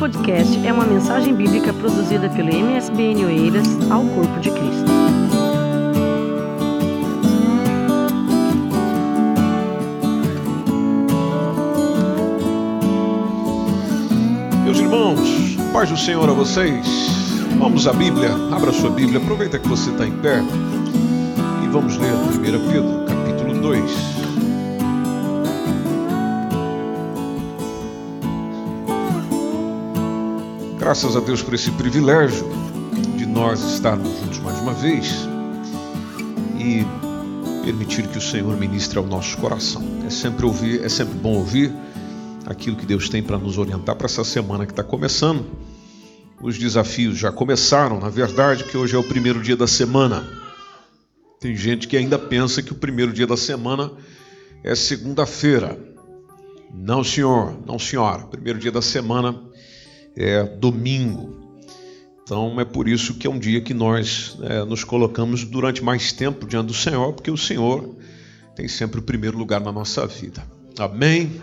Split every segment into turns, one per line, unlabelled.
podcast é uma mensagem bíblica produzida pelo MSBN Oeiras ao Corpo de Cristo.
Meus irmãos, paz do Senhor a vocês. Vamos à Bíblia, abra sua Bíblia, aproveita que você está em pé e vamos ler 1 Pedro, capítulo 2. Graças a Deus por esse privilégio de nós estarmos juntos mais uma vez e permitir que o Senhor ministre ao nosso coração. É sempre ouvir, é sempre bom ouvir aquilo que Deus tem para nos orientar para essa semana que está começando. Os desafios já começaram, na verdade, que hoje é o primeiro dia da semana. Tem gente que ainda pensa que o primeiro dia da semana é segunda-feira. Não, senhor, não, senhora. Primeiro dia da semana é domingo. Então é por isso que é um dia que nós é, nos colocamos durante mais tempo diante do Senhor, porque o Senhor tem sempre o primeiro lugar na nossa vida. Amém?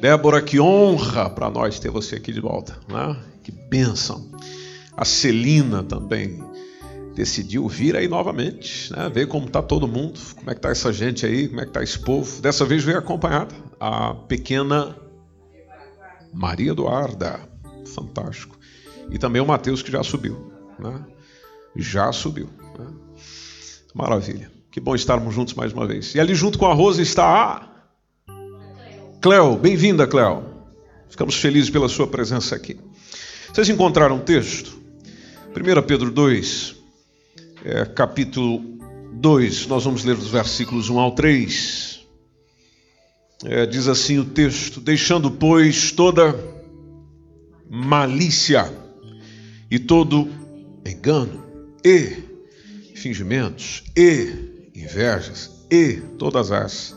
Débora, que honra para nós ter você aqui de volta. Né? Que bênção. A Celina também decidiu vir aí novamente, né? ver como está todo mundo, como é que está essa gente aí, como é que está esse povo. Dessa vez veio acompanhada a pequena Maria Eduarda fantástico. E também o Mateus que já subiu, né? Já subiu. Né? Maravilha. Que bom estarmos juntos mais uma vez. E ali junto com a Rosa está a Cleo. Bem-vinda, Cleo. Ficamos felizes pela sua presença aqui. Vocês encontraram um texto? 1 Pedro 2, é, capítulo 2, nós vamos ler os versículos 1 ao 3. É, diz assim o texto: Deixando, pois, toda malícia e todo engano e fingimentos e invejas e todas as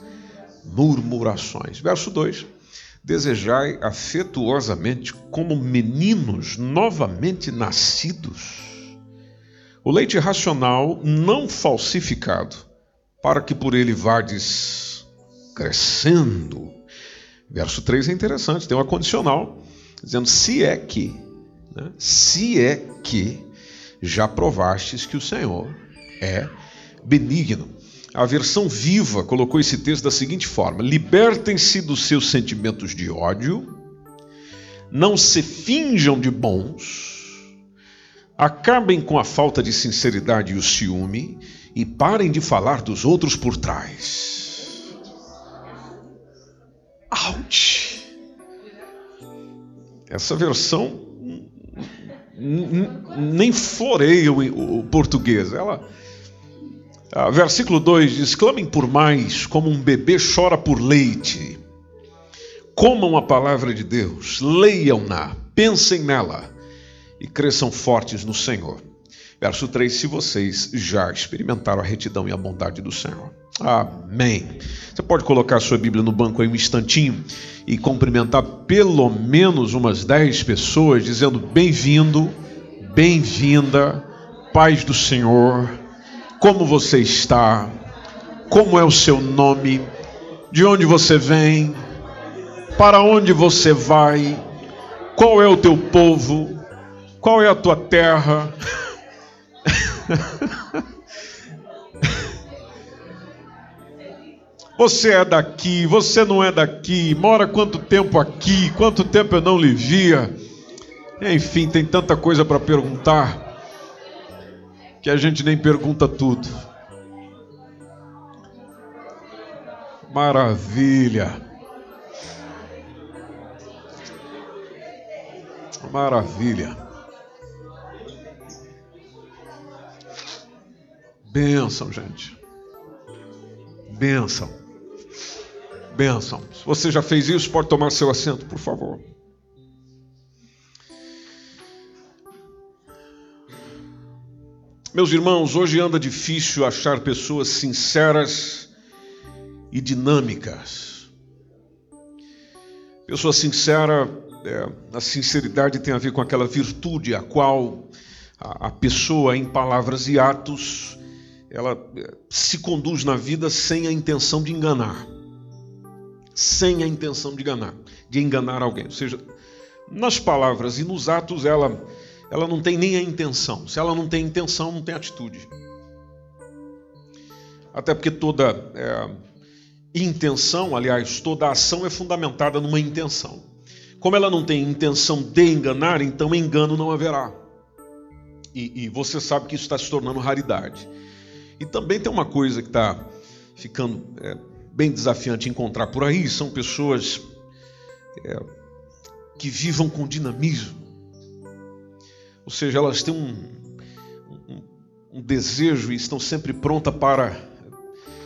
murmurações. Verso 2: Desejai afetuosamente como meninos novamente nascidos, o leite racional não falsificado, para que por ele vardes crescendo. Verso 3 é interessante, tem uma condicional dizendo: se é que, né, se é que já provastes que o Senhor é benigno. A versão viva colocou esse texto da seguinte forma: libertem-se dos seus sentimentos de ódio, não se finjam de bons, acabem com a falta de sinceridade e o ciúme e parem de falar dos outros por trás. Ouch! Essa versão nem floreia o português. Ela, versículo 2 diz: Clamem por mais, como um bebê chora por leite. Comam a palavra de Deus, leiam-na, pensem nela e cresçam fortes no Senhor. Verso 3: Se vocês já experimentaram a retidão e a bondade do Senhor. Amém. Você pode colocar sua Bíblia no banco aí um instantinho e cumprimentar pelo menos umas 10 pessoas, dizendo bem-vindo, bem-vinda, paz do Senhor, como você está, como é o seu nome, de onde você vem, para onde você vai, qual é o teu povo, qual é a tua terra. Você é daqui, você não é daqui, mora quanto tempo aqui, quanto tempo eu não lhe via. Enfim, tem tanta coisa para perguntar que a gente nem pergunta tudo. Maravilha. Maravilha. Bênção, gente. Bênção bênção. Se você já fez isso, pode tomar seu assento, por favor. Meus irmãos, hoje anda difícil achar pessoas sinceras e dinâmicas. Pessoa sincera, é, a sinceridade tem a ver com aquela virtude a qual a, a pessoa, em palavras e atos, ela é, se conduz na vida sem a intenção de enganar sem a intenção de enganar, de enganar alguém. Ou seja, nas palavras e nos atos ela, ela não tem nem a intenção. Se ela não tem intenção, não tem atitude. Até porque toda é, intenção, aliás, toda ação é fundamentada numa intenção. Como ela não tem intenção de enganar, então engano não haverá. E, e você sabe que isso está se tornando raridade. E também tem uma coisa que está ficando é, bem desafiante encontrar por aí: são pessoas é, que vivam com dinamismo. Ou seja, elas têm um, um, um desejo e estão sempre prontas para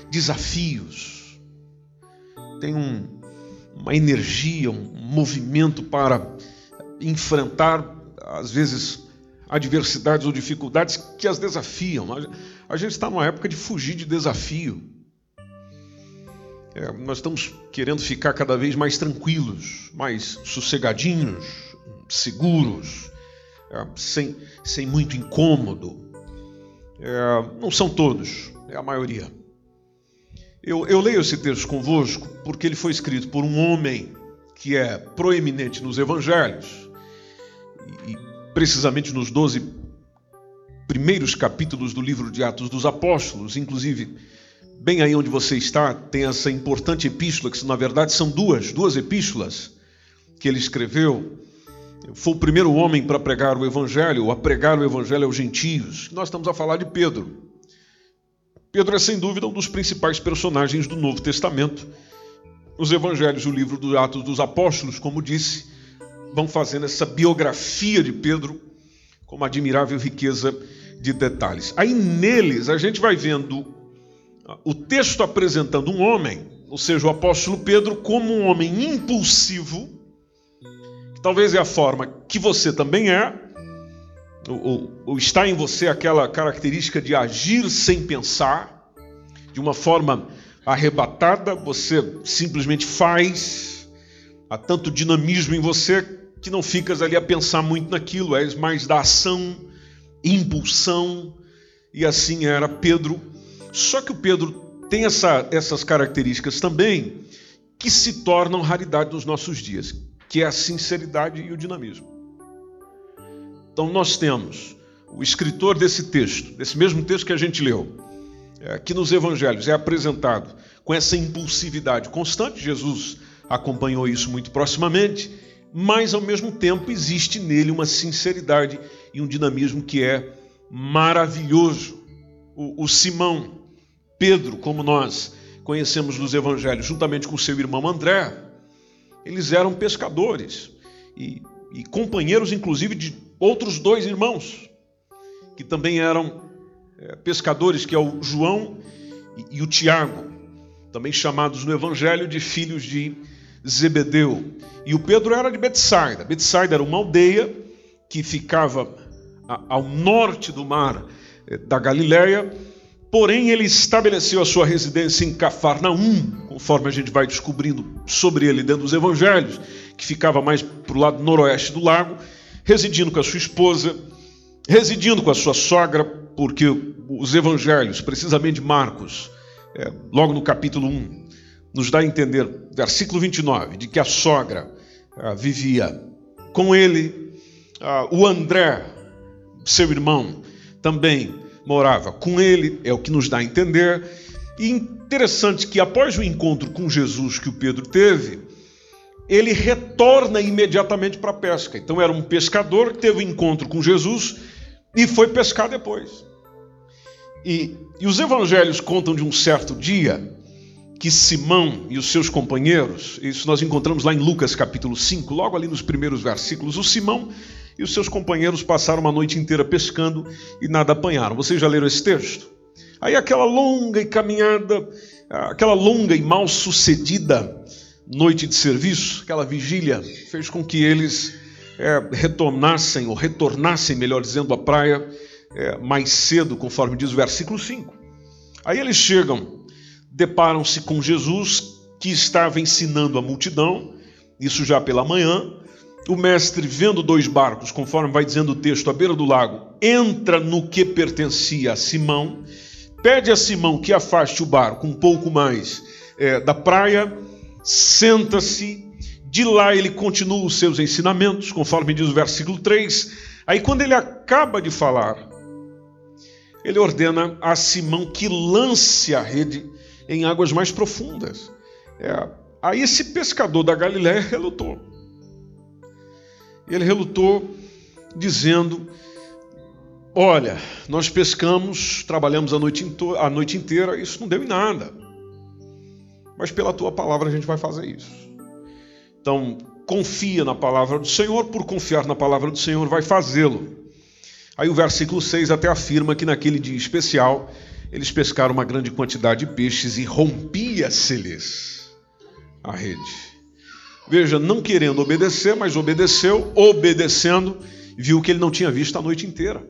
desafios. Tem um, uma energia, um movimento para enfrentar, às vezes, adversidades ou dificuldades que as desafiam. A gente está numa época de fugir de desafio. É, nós estamos querendo ficar cada vez mais tranquilos, mais sossegadinhos, seguros, é, sem, sem muito incômodo. É, não são todos, é a maioria. Eu, eu leio esse texto convosco porque ele foi escrito por um homem que é proeminente nos evangelhos, e precisamente nos 12 primeiros capítulos do livro de Atos dos Apóstolos, inclusive bem aí onde você está, tem essa importante epístola, que na verdade são duas, duas epístolas que ele escreveu. Foi o primeiro homem para pregar o evangelho, a pregar o evangelho aos gentios. Nós estamos a falar de Pedro. Pedro é sem dúvida um dos principais personagens do Novo Testamento. Os evangelhos, o livro dos Atos dos Apóstolos, como disse, vão fazendo essa biografia de Pedro com uma admirável riqueza de detalhes. Aí neles a gente vai vendo o texto apresentando um homem, ou seja, o apóstolo Pedro, como um homem impulsivo, que talvez é a forma que você também é, ou, ou está em você aquela característica de agir sem pensar, de uma forma arrebatada, você simplesmente faz, há tanto dinamismo em você que não ficas ali a pensar muito naquilo, és mais da ação, impulsão, e assim era Pedro só que o Pedro tem essa, essas características também que se tornam raridade nos nossos dias, que é a sinceridade e o dinamismo. Então nós temos o escritor desse texto, desse mesmo texto que a gente leu, é, que nos evangelhos é apresentado com essa impulsividade constante, Jesus acompanhou isso muito proximamente, mas ao mesmo tempo existe nele uma sinceridade e um dinamismo que é maravilhoso. O, o Simão, Pedro, como nós conhecemos nos evangelhos, juntamente com seu irmão André, eles eram pescadores e, e companheiros, inclusive, de outros dois irmãos, que também eram é, pescadores, que é o João e, e o Tiago, também chamados no evangelho de filhos de Zebedeu. E o Pedro era de Betsaida. Betsaida era uma aldeia que ficava ao norte do mar é, da Galileia Porém, ele estabeleceu a sua residência em Cafarnaum, conforme a gente vai descobrindo sobre ele dentro dos evangelhos, que ficava mais para o lado noroeste do lago, residindo com a sua esposa, residindo com a sua sogra, porque os evangelhos, precisamente Marcos, é, logo no capítulo 1, nos dá a entender, versículo 29, de que a sogra ah, vivia com ele, ah, o André, seu irmão, também morava com ele, é o que nos dá a entender. E interessante que após o encontro com Jesus que o Pedro teve, ele retorna imediatamente para a pesca. Então era um pescador que teve um encontro com Jesus e foi pescar depois. E, e os evangelhos contam de um certo dia que Simão e os seus companheiros, isso nós encontramos lá em Lucas capítulo 5, logo ali nos primeiros versículos, o Simão e os seus companheiros passaram uma noite inteira pescando e nada apanharam. Vocês já leram esse texto? Aí aquela longa e caminhada, aquela longa e mal sucedida noite de serviço, aquela vigília, fez com que eles é, retornassem, ou retornassem, melhor dizendo, à praia é, mais cedo, conforme diz o versículo 5. Aí eles chegam, deparam-se com Jesus, que estava ensinando a multidão, isso já pela manhã, o mestre, vendo dois barcos, conforme vai dizendo o texto, à beira do lago, entra no que pertencia a Simão, pede a Simão que afaste o barco um pouco mais é, da praia, senta-se, De lá ele continua os seus ensinamentos, conforme diz o versículo 3. Aí, quando ele acaba de falar, ele ordena a Simão que lance a rede em águas mais profundas. É, aí esse pescador da Galiléia relutou. Ele relutou dizendo: Olha, nós pescamos, trabalhamos a noite, a noite inteira, isso não deu em nada. Mas pela tua palavra a gente vai fazer isso. Então, confia na palavra do Senhor, por confiar na palavra do Senhor, vai fazê-lo. Aí o versículo 6 até afirma que naquele dia especial eles pescaram uma grande quantidade de peixes e rompia-se-lhes a rede. Veja, não querendo obedecer, mas obedeceu, obedecendo, viu que ele não tinha visto a noite inteira.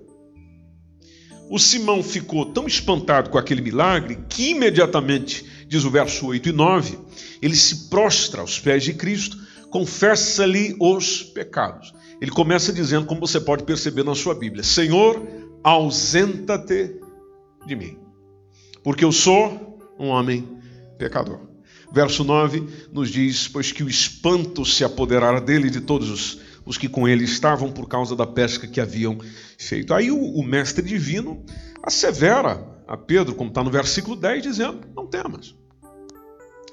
O Simão ficou tão espantado com aquele milagre que imediatamente, diz o verso 8 e 9, ele se prostra aos pés de Cristo, confessa-lhe os pecados. Ele começa dizendo, como você pode perceber na sua Bíblia: Senhor, ausenta-te de mim, porque eu sou um homem pecador. Verso 9 nos diz: Pois que o espanto se apoderara dele e de todos os, os que com ele estavam por causa da pesca que haviam feito. Aí o, o mestre divino assevera a Pedro, como está no versículo 10, dizendo: Não temas.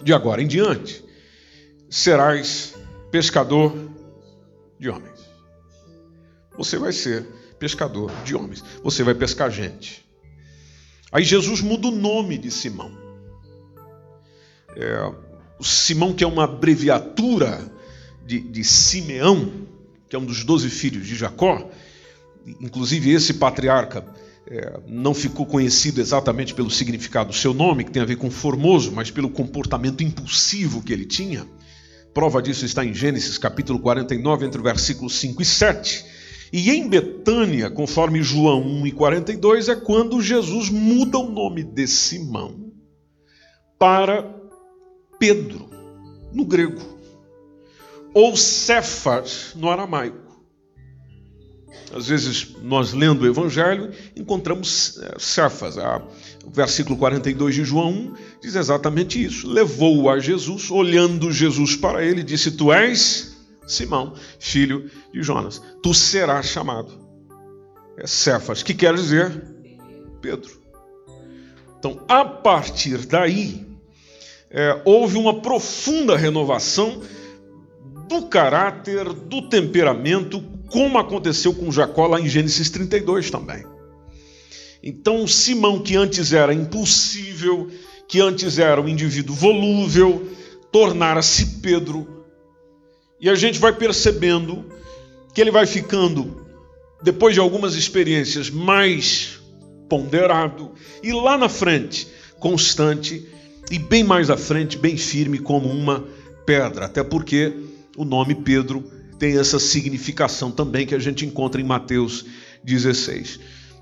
De agora em diante, serás pescador de homens. Você vai ser pescador de homens. Você vai pescar gente. Aí Jesus muda o nome de Simão. É, Simão, que é uma abreviatura de, de Simeão, que é um dos doze filhos de Jacó, inclusive esse patriarca é, não ficou conhecido exatamente pelo significado do seu nome, que tem a ver com formoso, mas pelo comportamento impulsivo que ele tinha. Prova disso está em Gênesis capítulo 49, entre o versículo 5 e 7. E em Betânia, conforme João 1 e 42, é quando Jesus muda o nome de Simão para Pedro, no grego, ou Cefas, no aramaico. Às vezes, nós lendo o Evangelho, encontramos é, Cefas. O versículo 42 de João 1 diz exatamente isso. Levou-o a Jesus, olhando Jesus para ele, disse: Tu és Simão, filho de Jonas. Tu serás chamado. É Cefas, que quer dizer Pedro. Então, a partir daí, é, houve uma profunda renovação do caráter, do temperamento, como aconteceu com Jacó lá em Gênesis 32 também. Então, Simão, que antes era impulsível, que antes era um indivíduo volúvel, tornara-se Pedro. E a gente vai percebendo que ele vai ficando, depois de algumas experiências, mais ponderado e lá na frente, constante e bem mais à frente, bem firme como uma pedra, até porque o nome Pedro tem essa significação também que a gente encontra em Mateus 16.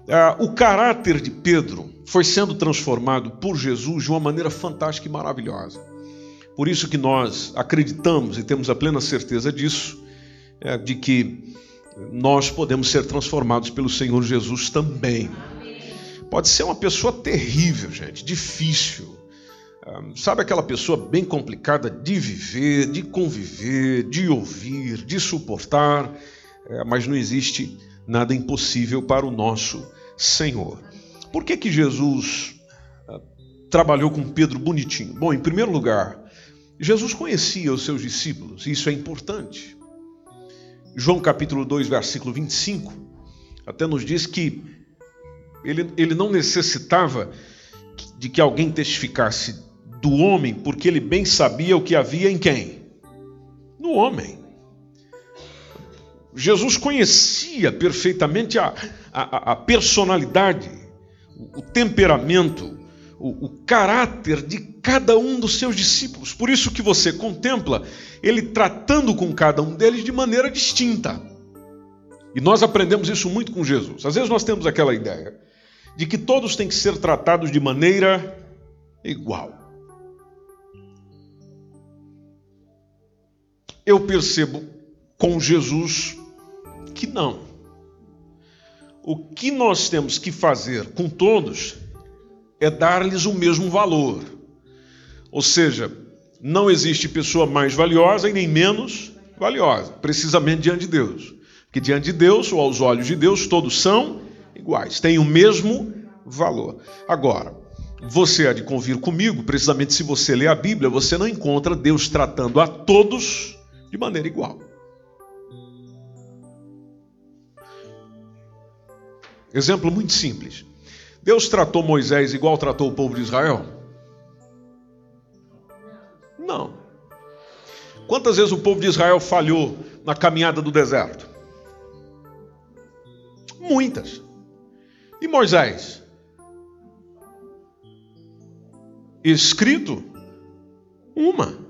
Ah, o caráter de Pedro foi sendo transformado por Jesus de uma maneira fantástica e maravilhosa. Por isso que nós acreditamos e temos a plena certeza disso, é, de que nós podemos ser transformados pelo Senhor Jesus também. Pode ser uma pessoa terrível, gente, difícil, Sabe aquela pessoa bem complicada de viver, de conviver, de ouvir, de suportar, é, mas não existe nada impossível para o nosso Senhor. Por que, que Jesus ah, trabalhou com Pedro bonitinho? Bom, em primeiro lugar, Jesus conhecia os seus discípulos, isso é importante. João capítulo 2, versículo 25, até nos diz que ele, ele não necessitava de que alguém testificasse do homem, porque ele bem sabia o que havia em quem? No homem. Jesus conhecia perfeitamente a, a, a personalidade, o temperamento, o, o, caráter de cada um dos seus discípulos. Por isso que você contempla ele tratando com cada um deles de maneira distinta. E nós aprendemos isso muito com Jesus. Às vezes nós temos aquela ideia de que todos têm que ser tratados de maneira igual. Eu percebo com Jesus que não. O que nós temos que fazer com todos é dar-lhes o mesmo valor. Ou seja, Não existe pessoa mais valiosa e nem menos valiosa, precisamente diante de Deus. Porque diante de Deus, ou aos olhos de Deus, todos são iguais, têm o mesmo valor. Agora, você há de convir comigo, precisamente se você lê a Bíblia, você não encontra Deus tratando a todos de maneira igual. Exemplo muito simples. Deus tratou Moisés igual tratou o povo de Israel? Não. Quantas vezes o povo de Israel falhou na caminhada do deserto? Muitas. E Moisés? Escrito? Uma.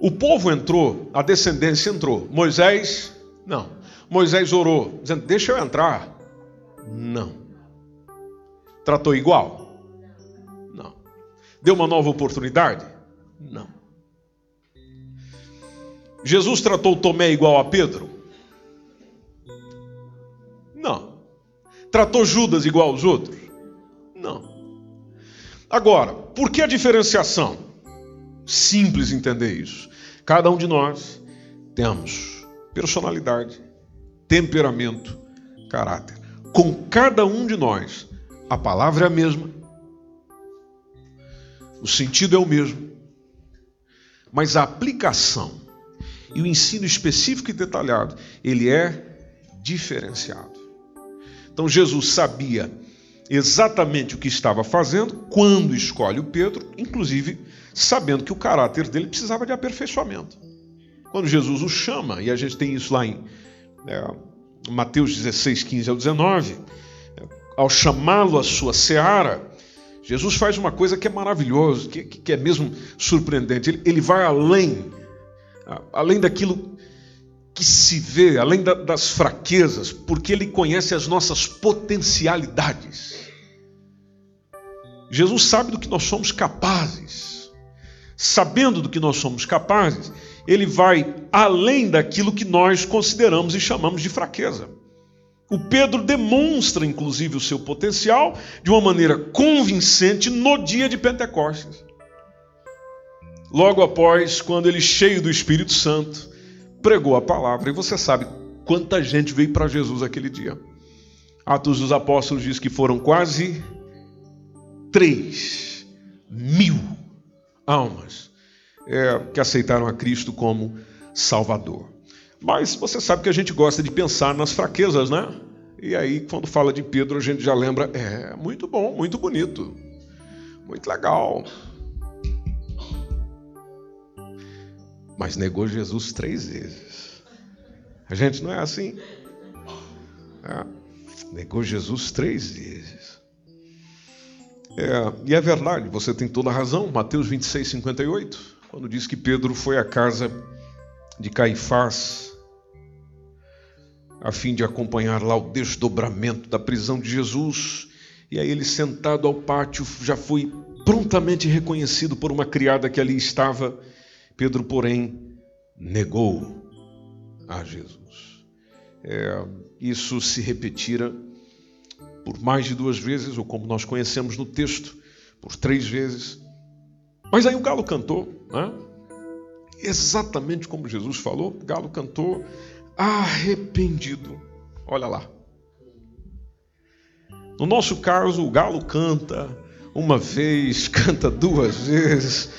O povo entrou, a descendência entrou. Moisés, não. Moisés orou, dizendo: Deixa eu entrar. Não. Tratou igual? Não. Deu uma nova oportunidade? Não. Jesus tratou Tomé igual a Pedro? Não. Tratou Judas igual aos outros? Não. Agora, por que a diferenciação? Simples entender isso. Cada um de nós temos personalidade, temperamento, caráter. Com cada um de nós, a palavra é a mesma, o sentido é o mesmo, mas a aplicação e o ensino específico e detalhado, ele é diferenciado. Então Jesus sabia exatamente o que estava fazendo quando escolhe o Pedro, inclusive sabendo que o caráter dele precisava de aperfeiçoamento. Quando Jesus o chama, e a gente tem isso lá em é, Mateus 16, 15 ao 19, ao chamá-lo à sua seara, Jesus faz uma coisa que é maravilhosa, que, que é mesmo surpreendente. Ele, ele, vai além, além daquilo que se vê, além da, das fraquezas, porque ele conhece as nossas potencialidades. Jesus sabe do que nós somos capazes. Sabendo do que nós somos capazes, ele vai além daquilo que nós consideramos e chamamos de fraqueza. O Pedro demonstra, inclusive, o seu potencial de uma maneira convincente no dia de Pentecostes. Logo após, quando ele, cheio do Espírito Santo, pregou a palavra. E você sabe quanta gente veio para Jesus aquele dia. Atos dos Apóstolos diz que foram quase 3 mil almas é, que aceitaram a Cristo como Salvador. Mas você sabe que a gente gosta de pensar nas fraquezas, né? E aí, quando fala de Pedro, a gente já lembra: é muito bom, muito bonito, muito legal. Mas negou Jesus três vezes. A gente não é assim. É, negou Jesus três vezes. É, e é verdade, você tem toda a razão. Mateus 26, 58, quando diz que Pedro foi à casa de Caifás a fim de acompanhar lá o desdobramento da prisão de Jesus. E aí ele sentado ao pátio já foi prontamente reconhecido por uma criada que ali estava. Pedro, porém, negou a Jesus. É, isso se repetira por mais de duas vezes, ou como nós conhecemos no texto, por três vezes. Mas aí o galo cantou, né? exatamente como Jesus falou, o galo cantou arrependido. Olha lá. No nosso caso, o galo canta uma vez, canta duas vezes,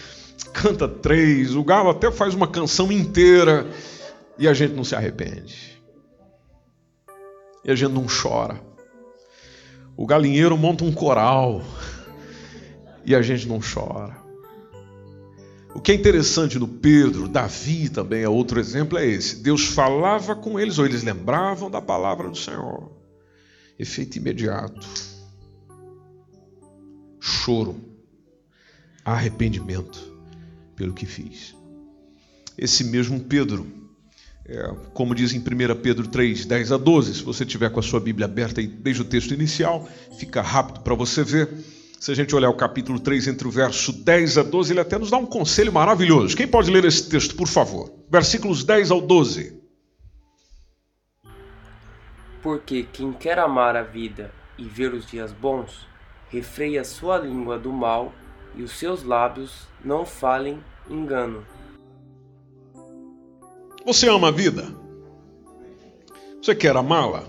canta três, o galo até faz uma canção inteira e a gente não se arrepende. E a gente não chora. O galinheiro monta um coral e a gente não chora. O que é interessante no Pedro, Davi também é outro exemplo, é esse. Deus falava com eles, ou eles lembravam da palavra do Senhor. Efeito imediato. Choro. Arrependimento pelo que fiz. Esse mesmo Pedro, é, como diz em 1 Pedro 3, 10 a 12, se você tiver com a sua Bíblia aberta desde o texto inicial, fica rápido para você ver se a gente olhar o capítulo 3, entre o verso 10 a 12, ele até nos dá um conselho maravilhoso. Quem pode ler esse texto, por favor? Versículos 10 ao 12.
Porque quem quer amar a vida e ver os dias bons, refreia sua língua do mal e os seus lábios não falem engano.
Você ama a vida? Você quer amá-la?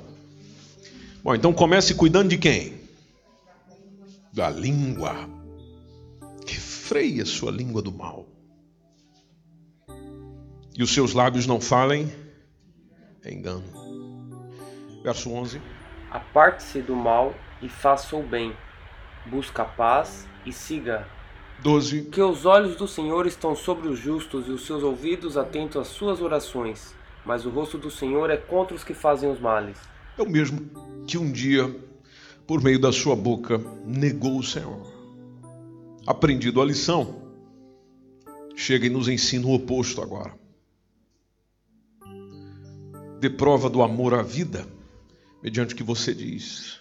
Bom, então comece cuidando de quem? Da língua. Refreie a sua língua do mal. E os seus lábios não falem engano. Verso 11.
Aparte-se do mal e faça o bem. Busca a paz e siga.
12.
Que os olhos do Senhor estão sobre os justos e os seus ouvidos atentos às suas orações, mas o rosto do Senhor é contra os que fazem os males.
É o mesmo que um dia, por meio da sua boca, negou o Senhor. Aprendido a lição, chega e nos ensina o oposto agora. Dê prova do amor à vida, mediante o que você diz,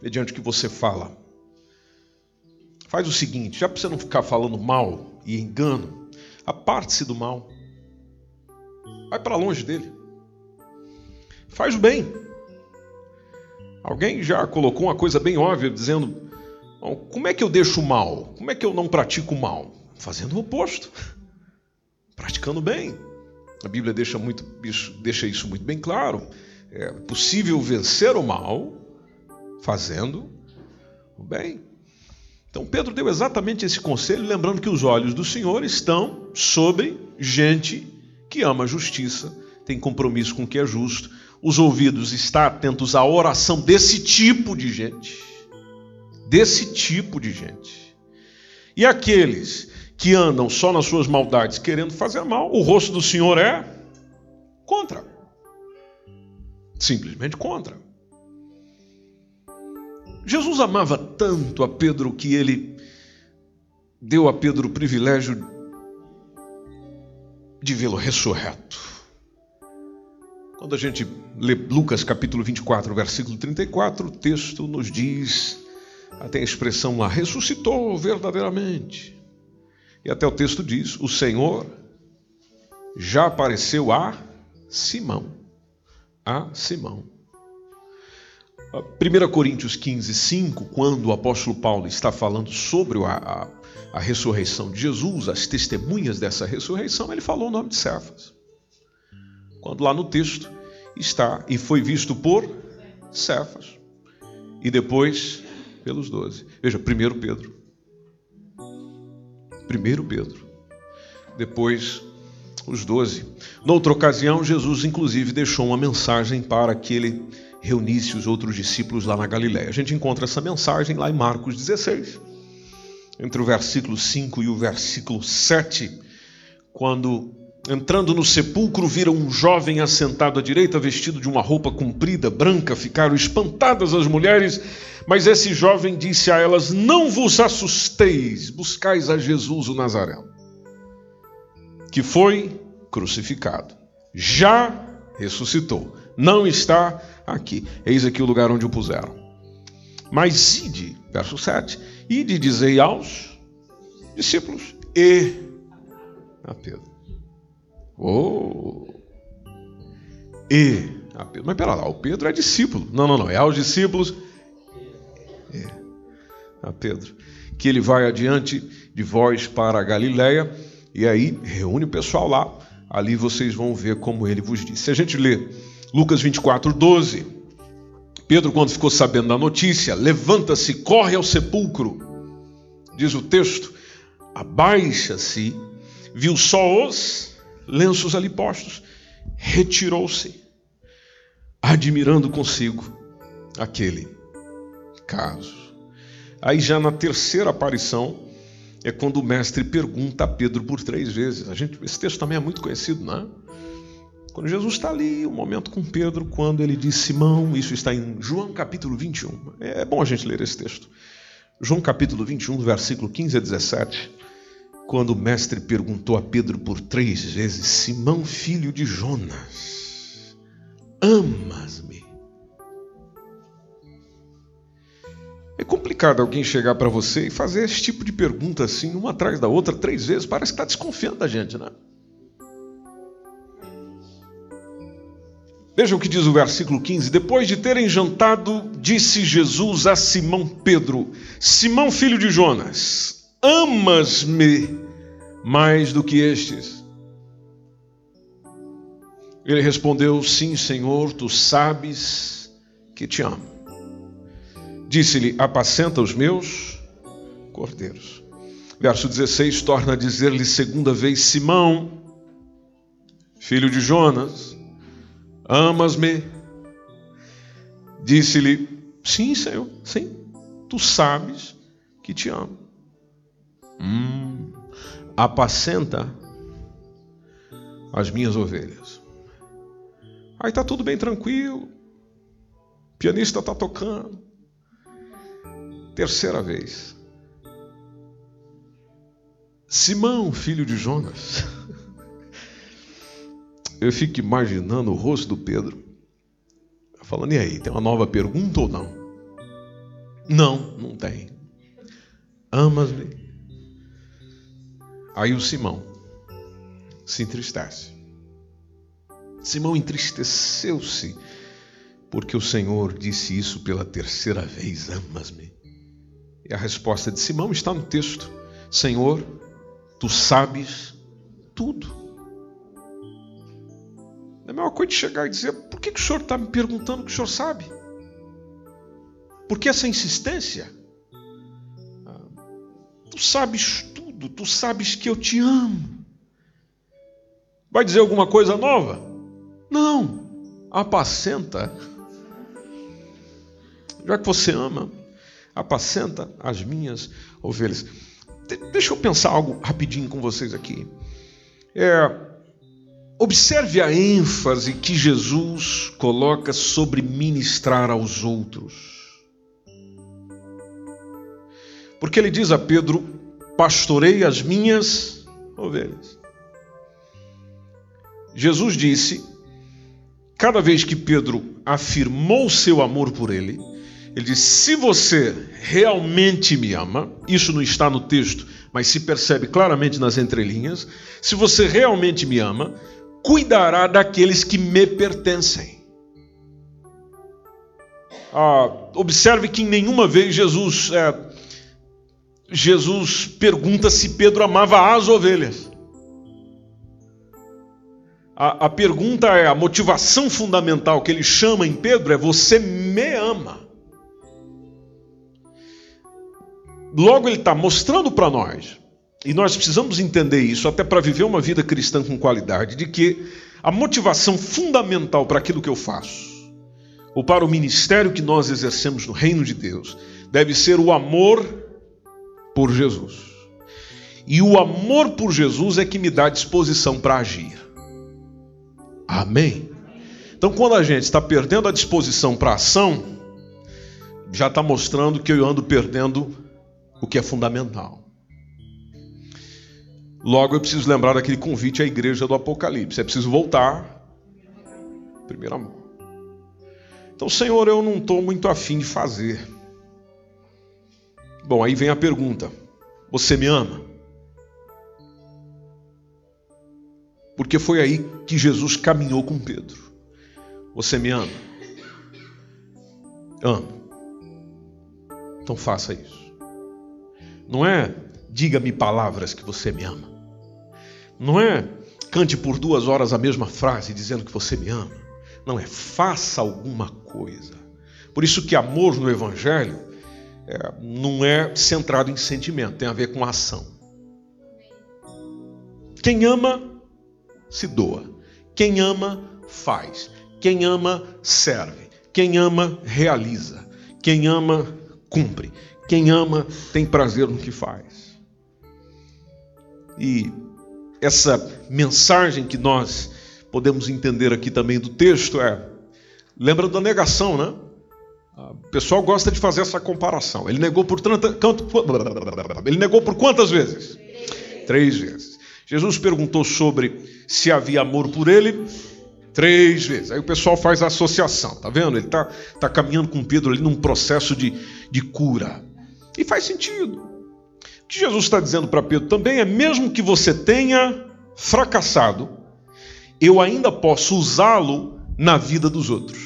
mediante o que você fala. Faz o seguinte, já para você não ficar falando mal e engano, aparte-se do mal. Vai para longe dele. Faz o bem. Alguém já colocou uma coisa bem óbvia, dizendo: como é que eu deixo o mal? Como é que eu não pratico o mal? Fazendo o oposto. Praticando bem. A Bíblia deixa, muito, deixa isso muito bem claro. É possível vencer o mal fazendo o bem. Então Pedro deu exatamente esse conselho, lembrando que os olhos do Senhor estão sobre gente que ama a justiça, tem compromisso com o que é justo. Os ouvidos estão atentos à oração desse tipo de gente. Desse tipo de gente. E aqueles que andam só nas suas maldades querendo fazer mal, o rosto do Senhor é contra. Simplesmente contra. Jesus amava tanto a Pedro que ele deu a Pedro o privilégio de vê-lo ressurreto. Quando a gente lê Lucas capítulo 24, versículo 34, o texto nos diz, até a expressão lá, ressuscitou verdadeiramente. E até o texto diz: o Senhor já apareceu a Simão. A Simão. 1 Coríntios 15, 5, quando o apóstolo Paulo está falando sobre a, a, a, ressurreição de Jesus, as testemunhas dessa ressurreição, ele falou o nome de Cefas. Quando lá no texto está, e foi visto por Cefas, e depois pelos doze. Veja, primeiro Pedro. Primeiro Pedro. Depois os doze. Noutra ocasião, Jesus inclusive deixou uma mensagem para aquele reunisse os outros discípulos lá na Galiléia. A gente encontra essa mensagem lá em Marcos 16, entre o versículo 5 e o versículo 7, quando entrando no sepulcro viram um jovem assentado à direita, vestido de uma roupa comprida, branca, ficaram espantadas as mulheres, mas esse jovem disse a elas: Não vos assusteis, buscais a Jesus o Nazareno, que foi crucificado. Já ressuscitou. Não está aqui. Eis aqui o lugar onde o puseram. Mas ide, verso 7, ide dizei aos discípulos e a Pedro. Oh! E a Pedro. Mas pera lá, o Pedro é discípulo. Não, não, não, é aos discípulos. É, a Pedro. Que ele vai adiante de vós para a Galiléia e aí reúne o pessoal lá. Ali vocês vão ver como ele vos disse. Se a gente lê Lucas 24, 12. Pedro, quando ficou sabendo da notícia, levanta-se, corre ao sepulcro. Diz o texto: abaixa-se, viu só os lenços ali postos, retirou-se, admirando consigo aquele caso. Aí, já na terceira aparição, é quando o mestre pergunta a Pedro por três vezes. A gente, esse texto também é muito conhecido, não é? Quando Jesus está ali, o um momento com Pedro, quando ele diz Simão, isso está em João capítulo 21. É bom a gente ler esse texto. João capítulo 21, versículo 15 a 17. Quando o mestre perguntou a Pedro por três vezes: Simão, filho de Jonas, amas-me? É complicado alguém chegar para você e fazer esse tipo de pergunta assim, uma atrás da outra, três vezes. Parece que está desconfiando da gente, né? Veja o que diz o versículo 15: Depois de terem jantado, disse Jesus a Simão Pedro: Simão, filho de Jonas, amas-me mais do que estes? Ele respondeu: Sim, Senhor, tu sabes que te amo. Disse-lhe: Apacenta os meus cordeiros. Verso 16 torna a dizer-lhe segunda vez: Simão, filho de Jonas, amas-me? Disse-lhe: Sim, Senhor, sim, tu sabes que te amo. Hum, apacenta as minhas ovelhas. Aí está tudo bem tranquilo, o pianista está tocando. Terceira vez. Simão, filho de Jonas. Eu fico imaginando o rosto do Pedro. Falando, e aí, tem uma nova pergunta ou não? Não, não tem. Amas-me? Aí o Simão se entristece. Simão entristeceu-se, porque o Senhor disse isso pela terceira vez: Amas-me. E a resposta de Simão está no texto: Senhor, tu sabes tudo. É a mesma coisa de chegar e dizer: por que, que o senhor está me perguntando o que o senhor sabe? Por que essa insistência? Ah, tu sabes tudo, tu sabes que eu te amo. Vai dizer alguma coisa nova? Não, apacenta. Já que você ama, apacenta as minhas ovelhas. Deixa eu pensar algo rapidinho com vocês aqui. É, observe a ênfase que Jesus coloca sobre ministrar aos outros. Porque ele diz a Pedro: Pastorei as minhas ovelhas. Jesus disse, cada vez que Pedro afirmou seu amor por ele, ele diz: Se você realmente me ama, isso não está no texto, mas se percebe claramente nas entrelinhas. Se você realmente me ama, cuidará daqueles que me pertencem. Ah, observe que em nenhuma vez Jesus, é, Jesus pergunta se Pedro amava as ovelhas. A, a pergunta é: a motivação fundamental que ele chama em Pedro é: Você me ama. Logo, ele está mostrando para nós, e nós precisamos entender isso até para viver uma vida cristã com qualidade, de que a motivação fundamental para aquilo que eu faço, ou para o ministério que nós exercemos no reino de Deus, deve ser o amor por Jesus. E o amor por Jesus é que me dá disposição para agir. Amém? Então, quando a gente está perdendo a disposição para ação, já está mostrando que eu ando perdendo o que é fundamental. Logo eu preciso lembrar daquele convite à igreja do Apocalipse. É preciso voltar. Primeiro amor. Então, Senhor, eu não estou muito afim de fazer. Bom, aí vem a pergunta: Você me ama? Porque foi aí que Jesus caminhou com Pedro. Você me ama? Amo. Então faça isso. Não é diga-me palavras que você me ama. Não é cante por duas horas a mesma frase dizendo que você me ama. Não é faça alguma coisa. Por isso que amor no Evangelho é, não é centrado em sentimento, tem a ver com ação. Quem ama, se doa. Quem ama, faz. Quem ama, serve. Quem ama, realiza. Quem ama, cumpre. Quem ama tem prazer no que faz. E essa mensagem que nós podemos entender aqui também do texto é: lembra da negação, né? O pessoal gosta de fazer essa comparação. Ele negou por tanta, ele negou por quantas vezes? Três vezes. Jesus perguntou sobre se havia amor por ele três vezes. Aí o pessoal faz a associação, tá vendo? Ele tá, tá caminhando com Pedro ali num processo de, de cura. E faz sentido. O que Jesus está dizendo para Pedro também é: mesmo que você tenha fracassado, eu ainda posso usá-lo na vida dos outros.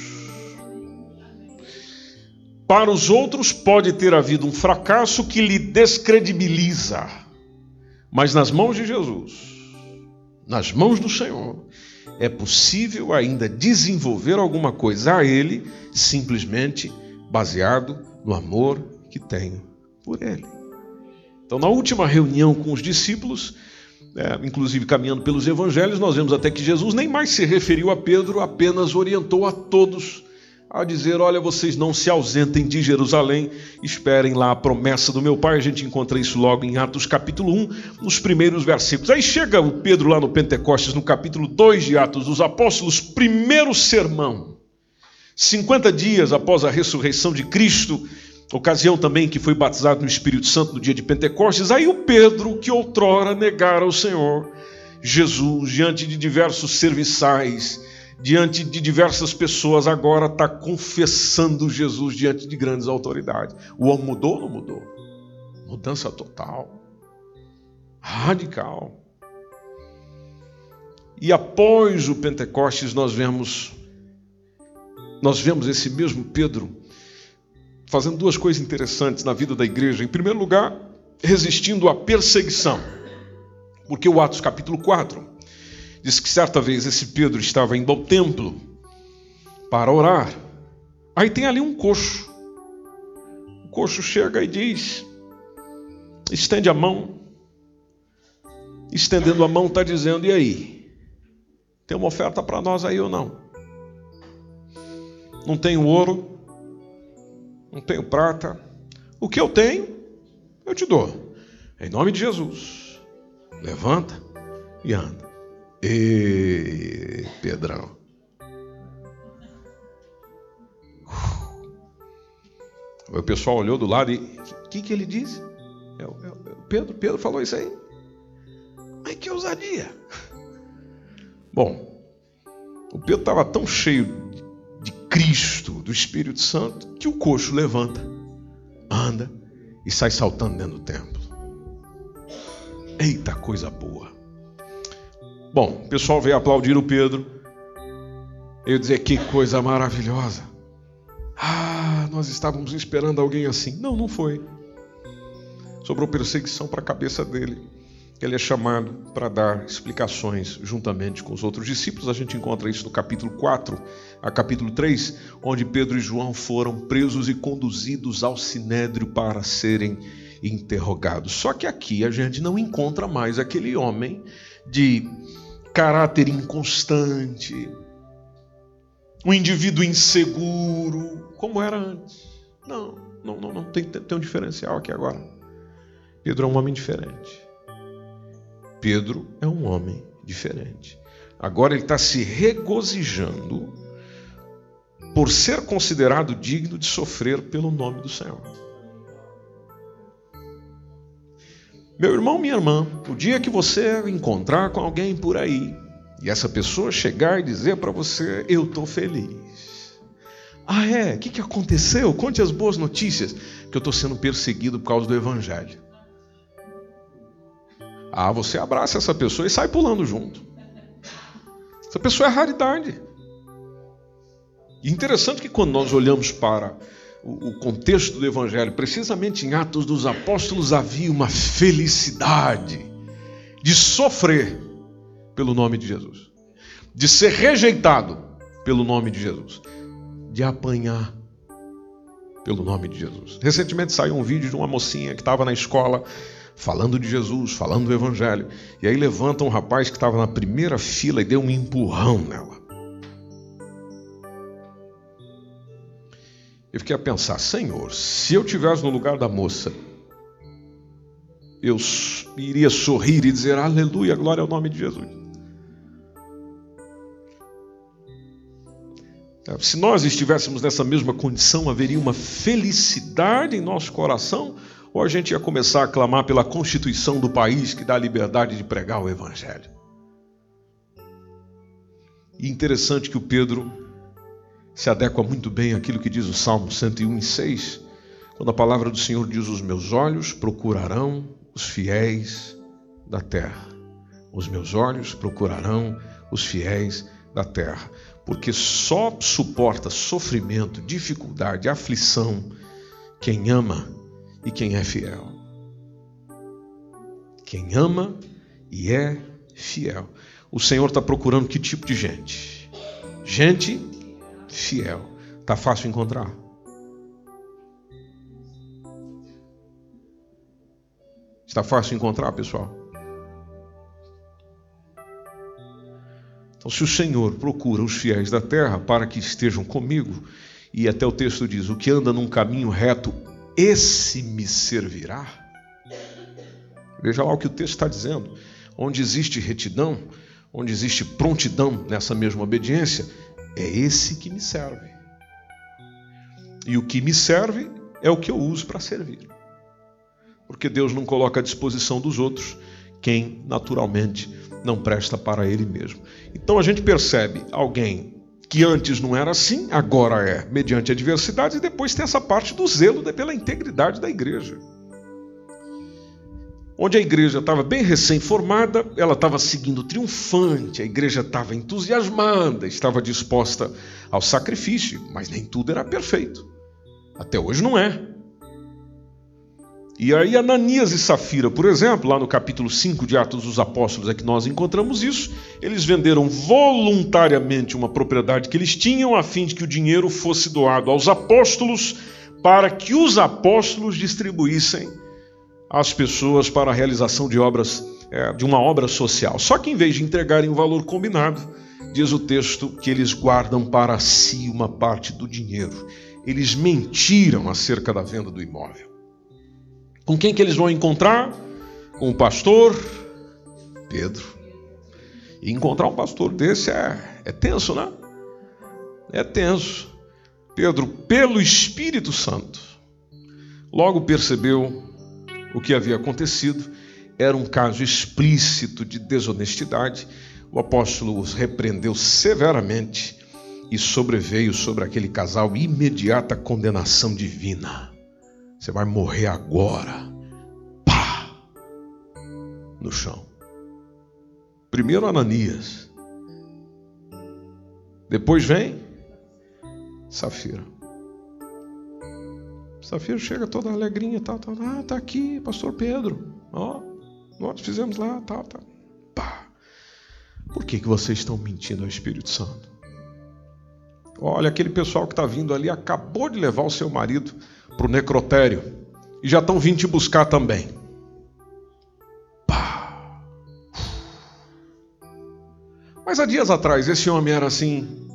Para os outros pode ter havido um fracasso que lhe descredibiliza, mas nas mãos de Jesus, nas mãos do Senhor, é possível ainda desenvolver alguma coisa a Ele simplesmente baseado no amor que tenho por Ele. Então, na última reunião com os discípulos, é, inclusive caminhando pelos evangelhos, nós vemos até que Jesus nem mais se referiu a Pedro, apenas orientou a todos a dizer: Olha, vocês não se ausentem de Jerusalém, esperem lá a promessa do meu Pai. A gente encontra isso logo em Atos capítulo 1, nos primeiros versículos. Aí chega o Pedro lá no Pentecostes, no capítulo 2 de Atos dos Apóstolos, primeiro sermão. 50 dias após a ressurreição de Cristo, ocasião também que foi batizado no Espírito Santo no dia de Pentecostes, aí o Pedro, que outrora negara o Senhor Jesus diante de diversos serviçais, diante de diversas pessoas, agora está confessando Jesus diante de grandes autoridades. O homem mudou ou não mudou? Mudança total, radical. E após o Pentecostes, nós vemos nós vemos esse mesmo Pedro fazendo duas coisas interessantes na vida da igreja. Em primeiro lugar, resistindo à perseguição. Porque o Atos capítulo 4 diz que certa vez esse Pedro estava indo ao templo para orar. Aí tem ali um coxo. O coxo chega e diz: estende a mão. Estendendo a mão, está dizendo: e aí? Tem uma oferta para nós aí ou não? Não tenho ouro, não tenho prata. O que eu tenho, eu te dou. Em nome de Jesus. Levanta e anda. E Pedrão. O pessoal olhou do lado e o que, que ele disse? É, é, Pedro, Pedro falou isso aí. Ai que ousadia! Bom, o Pedro estava tão cheio Cristo, do Espírito Santo, que o coxo levanta, anda e sai saltando dentro do templo. Eita coisa boa. Bom, o pessoal veio aplaudir o Pedro. Eu dizer que coisa maravilhosa. Ah, nós estávamos esperando alguém assim. Não, não foi. Sobrou perseguição para a cabeça dele ele é chamado para dar explicações juntamente com os outros discípulos. A gente encontra isso no capítulo 4 a capítulo 3, onde Pedro e João foram presos e conduzidos ao sinédrio para serem interrogados. Só que aqui a gente não encontra mais aquele homem de caráter inconstante, um indivíduo inseguro, como era antes. Não, não, não, não tem, tem um diferencial aqui agora. Pedro é um homem diferente. Pedro é um homem diferente. Agora ele está se regozijando por ser considerado digno de sofrer pelo nome do Senhor. Meu irmão, minha irmã, o dia que você encontrar com alguém por aí e essa pessoa chegar e dizer para você: Eu estou feliz. Ah, é? O que, que aconteceu? Conte as boas notícias. Que eu estou sendo perseguido por causa do Evangelho. Ah, você abraça essa pessoa e sai pulando junto. Essa pessoa é raridade. E interessante que quando nós olhamos para o contexto do Evangelho, precisamente em Atos dos Apóstolos, havia uma felicidade de sofrer pelo nome de Jesus, de ser rejeitado pelo nome de Jesus, de apanhar pelo nome de Jesus. Recentemente saiu um vídeo de uma mocinha que estava na escola falando de Jesus, falando do Evangelho. E aí levanta um rapaz que estava na primeira fila e deu um empurrão nela. Eu fiquei a pensar, Senhor, se eu tivesse no lugar da moça, eu iria sorrir e dizer aleluia, glória ao nome de Jesus. Se nós estivéssemos nessa mesma condição, haveria uma felicidade em nosso coração ou a gente ia começar a clamar pela constituição do país que dá a liberdade de pregar o Evangelho. E interessante que o Pedro se adequa muito bem àquilo que diz o Salmo 101, 6, quando a palavra do Senhor diz: Os meus olhos procurarão os fiéis da terra. Os meus olhos procurarão os fiéis da terra, porque só suporta sofrimento, dificuldade, aflição quem ama e quem é fiel. Quem ama e é fiel. O Senhor está procurando que tipo de gente? Gente fiel. Está fácil encontrar? Está fácil encontrar, pessoal? Então, se o Senhor procura os fiéis da terra para que estejam comigo, e até o texto diz: o que anda num caminho reto, esse me servirá. Veja lá o que o texto está dizendo. Onde existe retidão, onde existe prontidão nessa mesma obediência, é esse que me serve. E o que me serve é o que eu uso para servir porque Deus não coloca à disposição dos outros quem naturalmente não presta para Ele mesmo. Então a gente percebe alguém que antes não era assim, agora é, mediante adversidades, e depois tem essa parte do zelo pela integridade da igreja. Onde a igreja estava bem recém-formada, ela estava seguindo triunfante, a igreja estava entusiasmada, estava disposta ao sacrifício, mas nem tudo era perfeito. Até hoje não é. E aí, Ananias e Safira, por exemplo, lá no capítulo 5 de Atos dos Apóstolos é que nós encontramos isso. Eles venderam voluntariamente uma propriedade que eles tinham, a fim de que o dinheiro fosse doado aos apóstolos, para que os apóstolos distribuíssem às pessoas para a realização de obras, é, de uma obra social. Só que em vez de entregarem o valor combinado, diz o texto que eles guardam para si uma parte do dinheiro. Eles mentiram acerca da venda do imóvel. Com quem que eles vão encontrar? Com o pastor Pedro. E encontrar um pastor desse é, é tenso, né? É tenso. Pedro, pelo Espírito Santo, logo percebeu o que havia acontecido. Era um caso explícito de desonestidade. O apóstolo os repreendeu severamente e sobreveio sobre aquele casal imediata condenação divina. Você vai morrer agora. Pá! No chão. Primeiro Ananias. Depois vem Safira. Safira chega toda alegrinha, tá, tá, ah, tá aqui, pastor Pedro. Ó, nós fizemos lá, tá, tá. Pá. Por que, que vocês estão mentindo ao Espírito Santo? Olha, aquele pessoal que está vindo ali acabou de levar o seu marido para o necrotério e já estão vindo te buscar também. Pá. Mas há dias atrás esse homem era assim,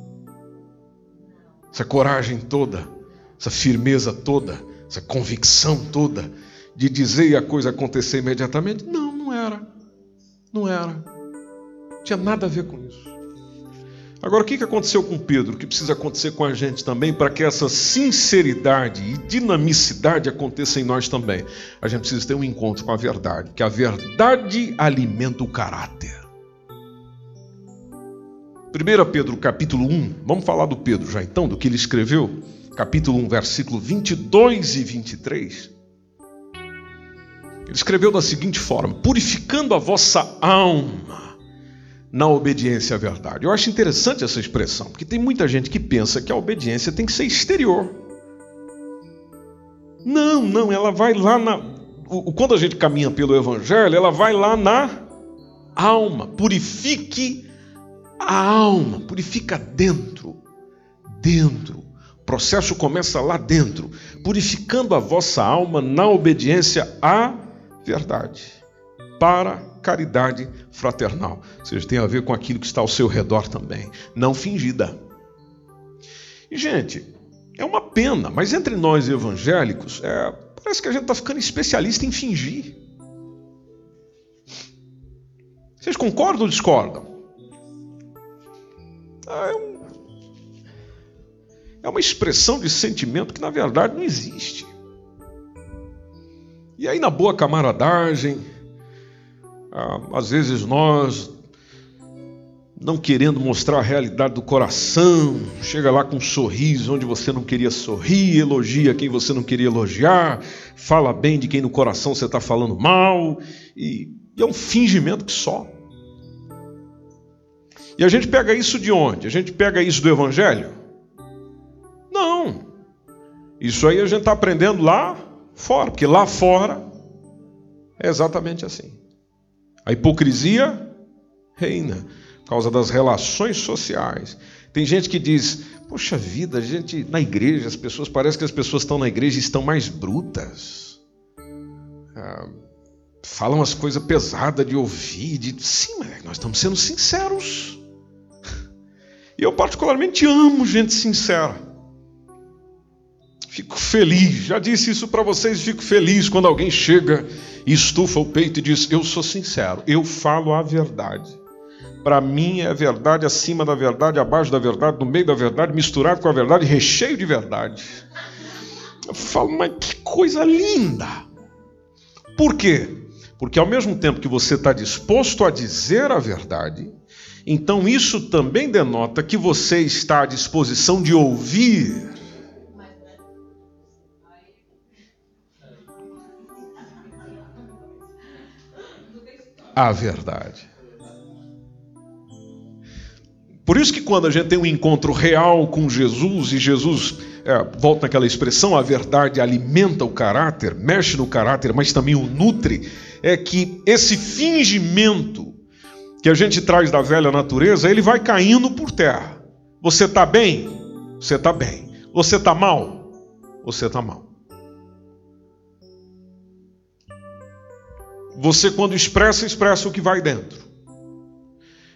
essa coragem toda, essa firmeza toda, essa convicção toda de dizer e a coisa acontecer imediatamente? Não, não era. Não era. Não tinha nada a ver com isso. Agora, o que aconteceu com Pedro? O que precisa acontecer com a gente também para que essa sinceridade e dinamicidade aconteça em nós também? A gente precisa ter um encontro com a verdade, que a verdade alimenta o caráter. 1 Pedro capítulo 1, vamos falar do Pedro já então, do que ele escreveu, capítulo 1, versículo 22 e 23. Ele escreveu da seguinte forma: Purificando a vossa alma na obediência à verdade. Eu acho interessante essa expressão, porque tem muita gente que pensa que a obediência tem que ser exterior. Não, não, ela vai lá na. Quando a gente caminha pelo Evangelho, ela vai lá na alma. Purifique a alma, purifica dentro. Dentro. Processo começa lá dentro, purificando a vossa alma na obediência à verdade. Para caridade fraternal. Ou seja, tem a ver com aquilo que está ao seu redor também, não fingida. E, gente, é uma pena, mas entre nós evangélicos, é, parece que a gente está ficando especialista em fingir. Vocês concordam ou discordam? É, um, é uma expressão de sentimento que na verdade não existe. E aí, na boa camaradagem, ah, às vezes nós, não querendo mostrar a realidade do coração, chega lá com um sorriso onde você não queria sorrir, elogia quem você não queria elogiar, fala bem de quem no coração você está falando mal, e, e é um fingimento que só. E a gente pega isso de onde? A gente pega isso do Evangelho? Isso aí a gente está aprendendo lá fora, porque lá fora é exatamente assim. A hipocrisia reina por causa das relações sociais. Tem gente que diz: Poxa vida, a gente na igreja, as pessoas parece que as pessoas estão na igreja e estão mais brutas. Ah, falam as coisas pesadas de ouvir, de sim, mas nós estamos sendo sinceros. E eu particularmente amo gente sincera. Fico feliz, já disse isso para vocês, fico feliz quando alguém chega e estufa o peito e diz: Eu sou sincero, eu falo a verdade. Para mim é verdade acima da verdade, abaixo da verdade, no meio da verdade, misturado com a verdade, recheio de verdade. Eu falo, mas que coisa linda! Por quê? Porque ao mesmo tempo que você está disposto a dizer a verdade, então isso também denota que você está à disposição de ouvir a verdade. Por isso que quando a gente tem um encontro real com Jesus e Jesus é, volta naquela expressão, a verdade alimenta o caráter, mexe no caráter, mas também o nutre, é que esse fingimento que a gente traz da velha natureza, ele vai caindo por terra. Você está bem? Você está bem. Você está mal? Você está mal. Você, quando expressa, expressa o que vai dentro.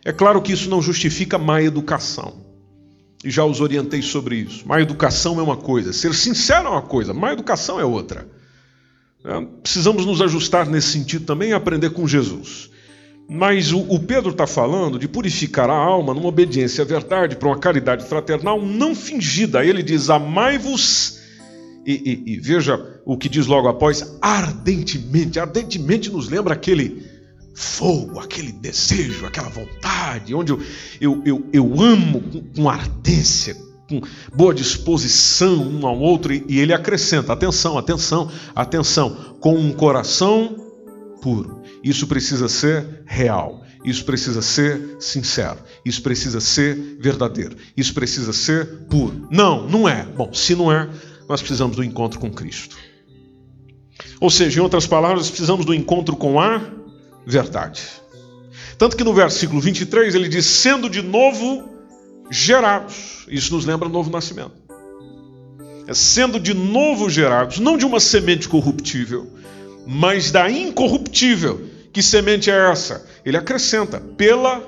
É claro que isso não justifica má educação. E já os orientei sobre isso. Má educação é uma coisa, ser sincero é uma coisa, má educação é outra. É, precisamos nos ajustar nesse sentido também e aprender com Jesus. Mas o, o Pedro está falando de purificar a alma numa obediência à verdade, para uma caridade fraternal não fingida. Ele diz: Amai-vos e, e, e, veja o que diz logo após: ardentemente. Ardentemente nos lembra aquele fogo, aquele desejo, aquela vontade, onde eu, eu, eu, eu amo com, com ardência, com boa disposição um ao outro. E, e ele acrescenta: atenção, atenção, atenção, com um coração puro. Isso precisa ser real. Isso precisa ser sincero. Isso precisa ser verdadeiro. Isso precisa ser puro. Não, não é. Bom, se não é, nós precisamos do encontro com Cristo. Ou seja, em outras palavras, precisamos do encontro com a verdade. Tanto que no versículo 23 ele diz: sendo de novo gerados. Isso nos lembra o novo nascimento. É sendo de novo gerados, não de uma semente corruptível, mas da incorruptível. Que semente é essa? Ele acrescenta: pela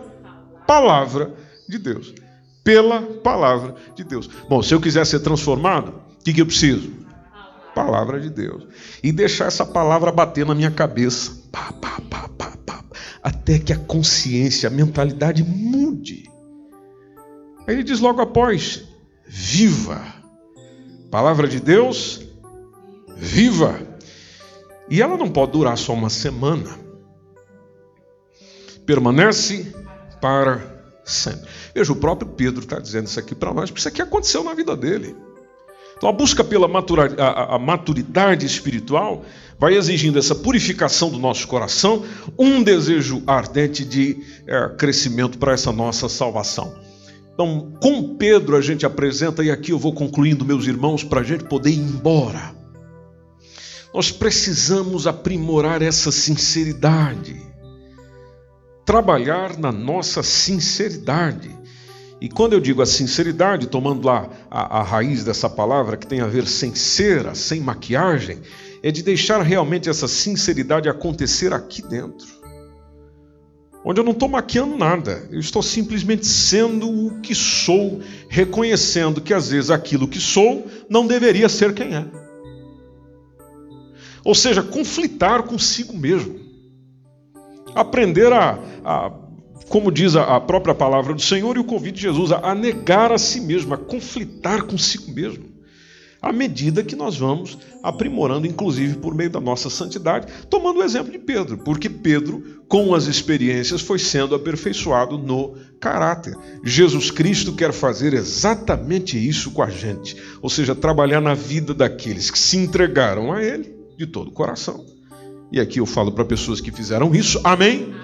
palavra de Deus. Pela palavra de Deus. Bom, se eu quiser ser transformado, o que, que eu preciso? Palavra de Deus. E deixar essa palavra bater na minha cabeça. Pá, pá, pá, pá, pá, até que a consciência, a mentalidade mude. Aí ele diz logo após: viva. Palavra de Deus, viva. E ela não pode durar só uma semana. Permanece para sempre. Veja, o próprio Pedro está dizendo isso aqui para nós, porque isso aqui aconteceu na vida dele. Então a busca pela a, a maturidade espiritual vai exigindo essa purificação do nosso coração, um desejo ardente de é, crescimento para essa nossa salvação. Então, com Pedro a gente apresenta, e aqui eu vou concluindo, meus irmãos, para a gente poder ir embora. Nós precisamos aprimorar essa sinceridade, trabalhar na nossa sinceridade. E quando eu digo a sinceridade, tomando lá a, a, raiz dessa palavra, que tem a ver sem cera, sem maquiagem, é de deixar realmente essa sinceridade acontecer aqui dentro. Onde eu não estou maquiando nada, eu estou simplesmente sendo o que sou, reconhecendo que às vezes aquilo que sou não deveria ser quem é. Ou seja, conflitar consigo mesmo. Aprender a, a como diz a própria palavra do Senhor e o convite de Jesus, a negar a si mesmo, a conflitar consigo mesmo, à medida que nós vamos aprimorando, inclusive por meio da nossa santidade, tomando o exemplo de Pedro, porque Pedro, com as experiências, foi sendo aperfeiçoado no caráter. Jesus Cristo quer fazer exatamente isso com a gente, ou seja, trabalhar na vida daqueles que se entregaram a Ele de todo o coração. E aqui eu falo para pessoas que fizeram isso, amém?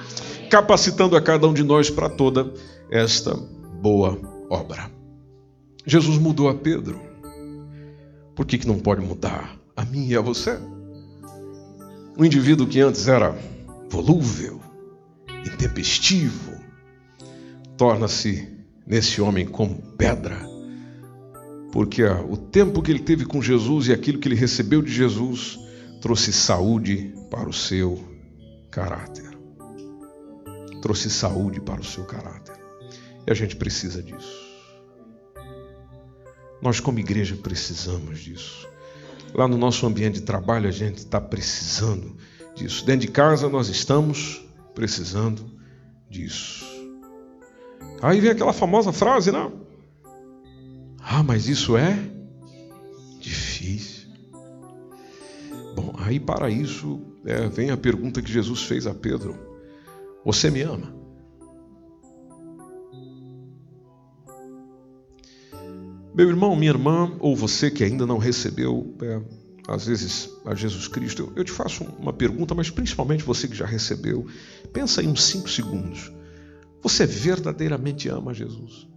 Capacitando a cada um de nós para toda esta boa obra. Jesus mudou a Pedro. Por que, que não pode mudar a mim e a você? Um indivíduo que antes era volúvel, intempestivo, torna-se nesse homem como pedra, porque o tempo que ele teve com Jesus e aquilo que ele recebeu de Jesus trouxe saúde para o seu caráter. Trouxe saúde para o seu caráter. E a gente precisa disso. Nós, como igreja, precisamos disso. Lá no nosso ambiente de trabalho, a gente está precisando disso. Dentro de casa, nós estamos precisando disso. Aí vem aquela famosa frase, né? Ah, mas isso é difícil. Bom, aí para isso é, vem a pergunta que Jesus fez a Pedro: Você me ama? Meu irmão, minha irmã, ou você que ainda não recebeu, é, às vezes, a Jesus Cristo, eu, te faço uma pergunta, mas principalmente você que já recebeu, pensa em uns cinco segundos. Você verdadeiramente ama Jesus?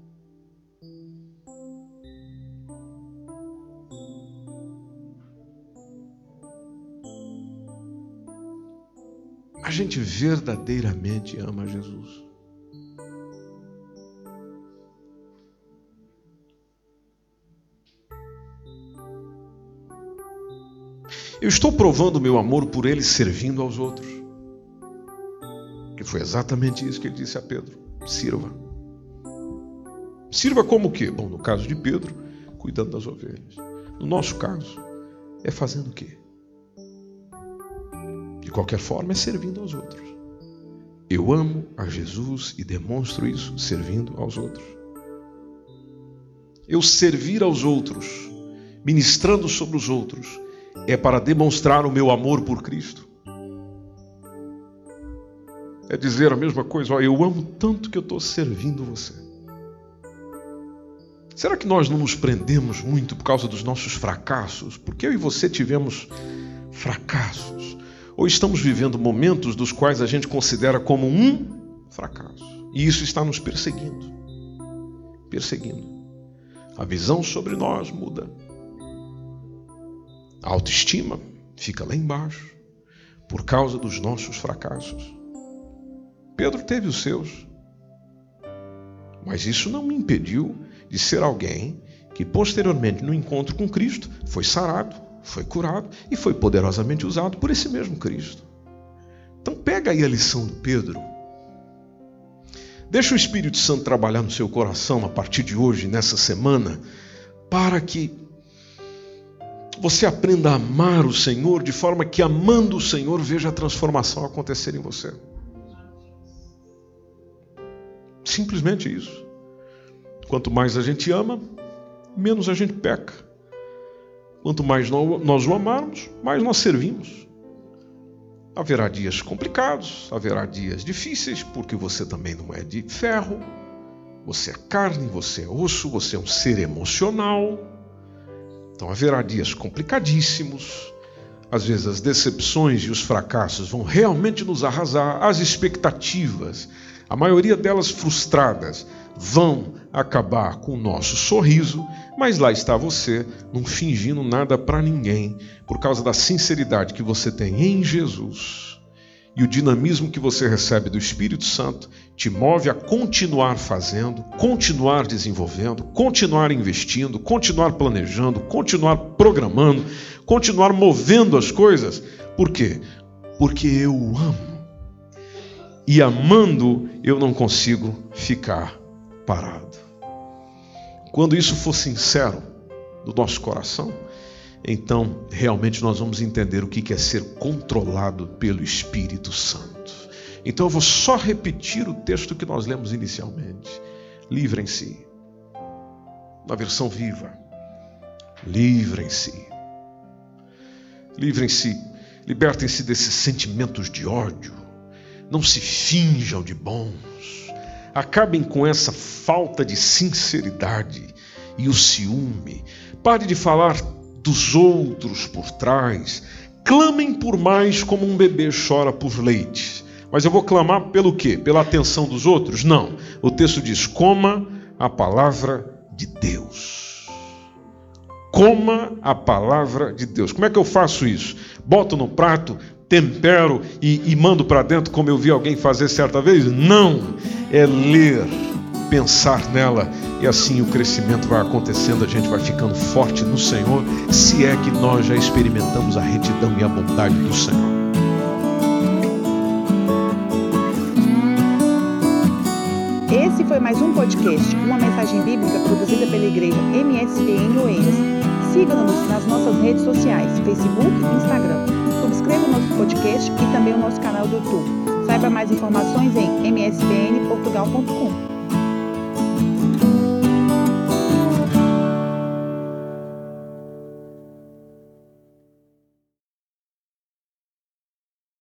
A gente verdadeiramente ama Jesus. Eu estou provando meu amor por ele servindo aos outros. Que foi exatamente isso que ele disse a Pedro: sirva. Sirva como o quê? Bom, no caso de Pedro, cuidando das ovelhas. No nosso caso, é fazendo o quê? De qualquer forma, é servindo aos outros. Eu amo a Jesus e demonstro isso servindo aos outros. Eu servir aos outros, ministrando sobre os outros, é para demonstrar o meu amor por Cristo. É dizer a mesma coisa, ó, eu amo tanto que eu estou servindo você. Será que nós não nos prendemos muito por causa dos nossos fracassos? Porque eu e você tivemos fracassos. Ou estamos vivendo momentos dos quais a gente considera como um fracasso. E isso está nos perseguindo. Perseguindo. A visão sobre nós muda. A autoestima fica lá embaixo por causa dos nossos fracassos. Pedro teve os seus, mas isso não me impediu de ser alguém que posteriormente no encontro com Cristo foi sarado, foi curado e foi poderosamente usado por esse mesmo Cristo. Então pega aí a lição do Pedro. Deixa o Espírito Santo trabalhar no seu coração a partir de hoje, nessa semana, para que você aprenda a amar o Senhor de forma que, amando o Senhor, veja a transformação acontecer em você. Simplesmente isso. Quanto mais a gente ama, menos a gente peca. Quanto mais nós o amarmos, mais nós servimos. Haverá dias complicados, haverá dias difíceis, porque você também não é de ferro, você é carne, você é osso, você é um ser emocional. Então haverá dias complicadíssimos. Às vezes as decepções e os fracassos vão realmente nos arrasar, as expectativas, a maioria delas frustradas, vão acabar com o nosso sorriso, mas lá está você, não fingindo nada para ninguém, por causa da sinceridade que você tem em Jesus e o dinamismo que você recebe do Espírito Santo te move a continuar fazendo, continuar desenvolvendo, continuar investindo, continuar planejando, continuar programando, continuar movendo as coisas. Por quê? Porque eu amo. E amando, eu não consigo ficar parado. Quando isso for sincero do nosso coração, então realmente nós vamos entender o que é ser controlado pelo Espírito Santo. Então eu vou só repetir o texto que nós lemos inicialmente. Livrem-se. Na versão viva. Livrem-se. Livrem-se. Libertem-se desses sentimentos de ódio. Não se finjam de bons. Acabem com essa falta de sinceridade e o ciúme. Pare de falar dos outros por trás. Clamem por mais como um bebê chora por leite. Mas eu vou clamar pelo quê? Pela atenção dos outros? Não. O texto diz: coma a palavra de Deus. Coma a palavra de Deus. Como é que eu faço isso? Boto no prato, tempero e, e mando para dentro, como eu vi alguém fazer certa vez? Não. É ler, pensar nela e assim o crescimento vai acontecendo, a gente vai ficando forte no Senhor, se é que nós já experimentamos a retidão e a bondade do Senhor.
Esse foi mais um podcast, uma mensagem bíblica produzida pela igreja MSBN Oeiras. Siga-nos nas nossas redes sociais, Facebook e Instagram. Subscreva o nosso podcast e também o nosso canal do YouTube. Saiba mais informações em msbnportugal.com.